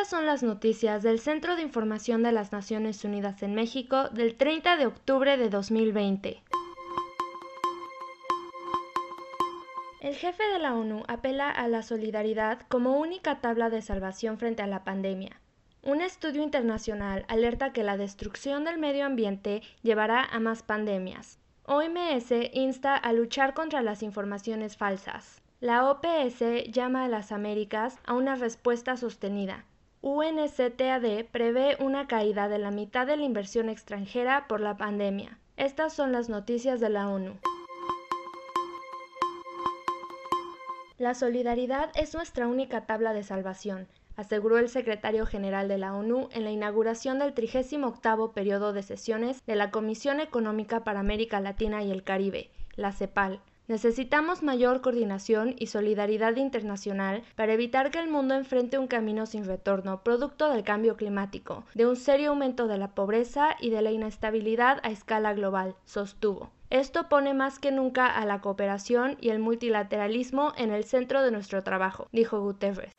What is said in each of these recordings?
Estas son las noticias del Centro de Información de las Naciones Unidas en México del 30 de octubre de 2020. El jefe de la ONU apela a la solidaridad como única tabla de salvación frente a la pandemia. Un estudio internacional alerta que la destrucción del medio ambiente llevará a más pandemias. OMS insta a luchar contra las informaciones falsas. La OPS llama a las Américas a una respuesta sostenida. UNCTAD prevé una caída de la mitad de la inversión extranjera por la pandemia. Estas son las noticias de la ONU. La solidaridad es nuestra única tabla de salvación, aseguró el secretario general de la ONU en la inauguración del 38 periodo de sesiones de la Comisión Económica para América Latina y el Caribe, la CEPAL. Necesitamos mayor coordinación y solidaridad internacional para evitar que el mundo enfrente un camino sin retorno producto del cambio climático, de un serio aumento de la pobreza y de la inestabilidad a escala global, sostuvo. Esto pone más que nunca a la cooperación y el multilateralismo en el centro de nuestro trabajo, dijo Guterres.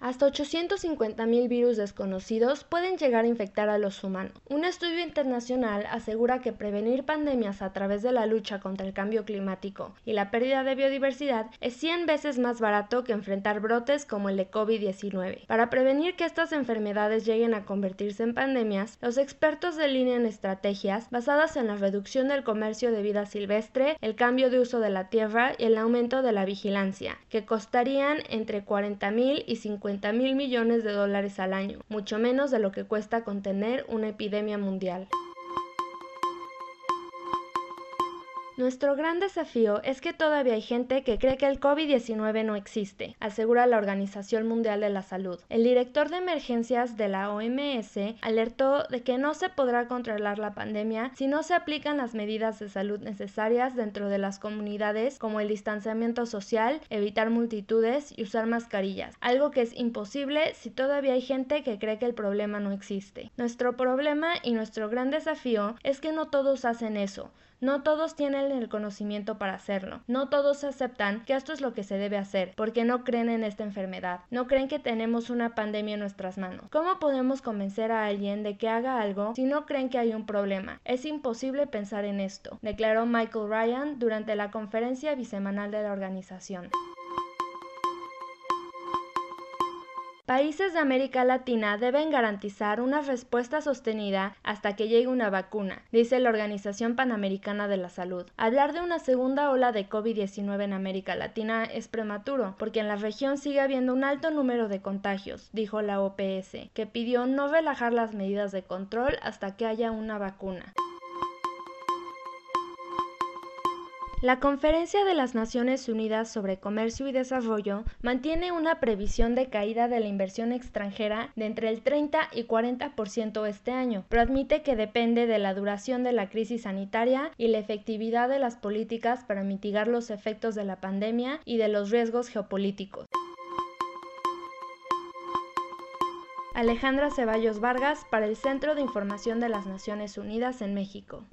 Hasta 850.000 virus desconocidos pueden llegar a infectar a los humanos. Un estudio internacional asegura que prevenir pandemias a través de la lucha contra el cambio climático y la pérdida de biodiversidad es 100 veces más barato que enfrentar brotes como el de COVID-19. Para prevenir que estas enfermedades lleguen a convertirse en pandemias, los expertos delinean estrategias basadas en la reducción del comercio de vida silvestre, el cambio de uso de la tierra y el aumento de la vigilancia, que costarían entre 40.000 y 50 mil millones de dólares al año, mucho menos de lo que cuesta contener una epidemia mundial. Nuestro gran desafío es que todavía hay gente que cree que el COVID-19 no existe, asegura la Organización Mundial de la Salud. El director de emergencias de la OMS alertó de que no se podrá controlar la pandemia si no se aplican las medidas de salud necesarias dentro de las comunidades como el distanciamiento social, evitar multitudes y usar mascarillas, algo que es imposible si todavía hay gente que cree que el problema no existe. Nuestro problema y nuestro gran desafío es que no todos hacen eso. No todos tienen el conocimiento para hacerlo. No todos aceptan que esto es lo que se debe hacer, porque no creen en esta enfermedad. No creen que tenemos una pandemia en nuestras manos. ¿Cómo podemos convencer a alguien de que haga algo si no creen que hay un problema? Es imposible pensar en esto, declaró Michael Ryan durante la conferencia bisemanal de la organización. Países de América Latina deben garantizar una respuesta sostenida hasta que llegue una vacuna, dice la Organización Panamericana de la Salud. Hablar de una segunda ola de COVID-19 en América Latina es prematuro, porque en la región sigue habiendo un alto número de contagios, dijo la OPS, que pidió no relajar las medidas de control hasta que haya una vacuna. La Conferencia de las Naciones Unidas sobre Comercio y Desarrollo mantiene una previsión de caída de la inversión extranjera de entre el 30 y 40% este año, pero admite que depende de la duración de la crisis sanitaria y la efectividad de las políticas para mitigar los efectos de la pandemia y de los riesgos geopolíticos. Alejandra Ceballos Vargas para el Centro de Información de las Naciones Unidas en México.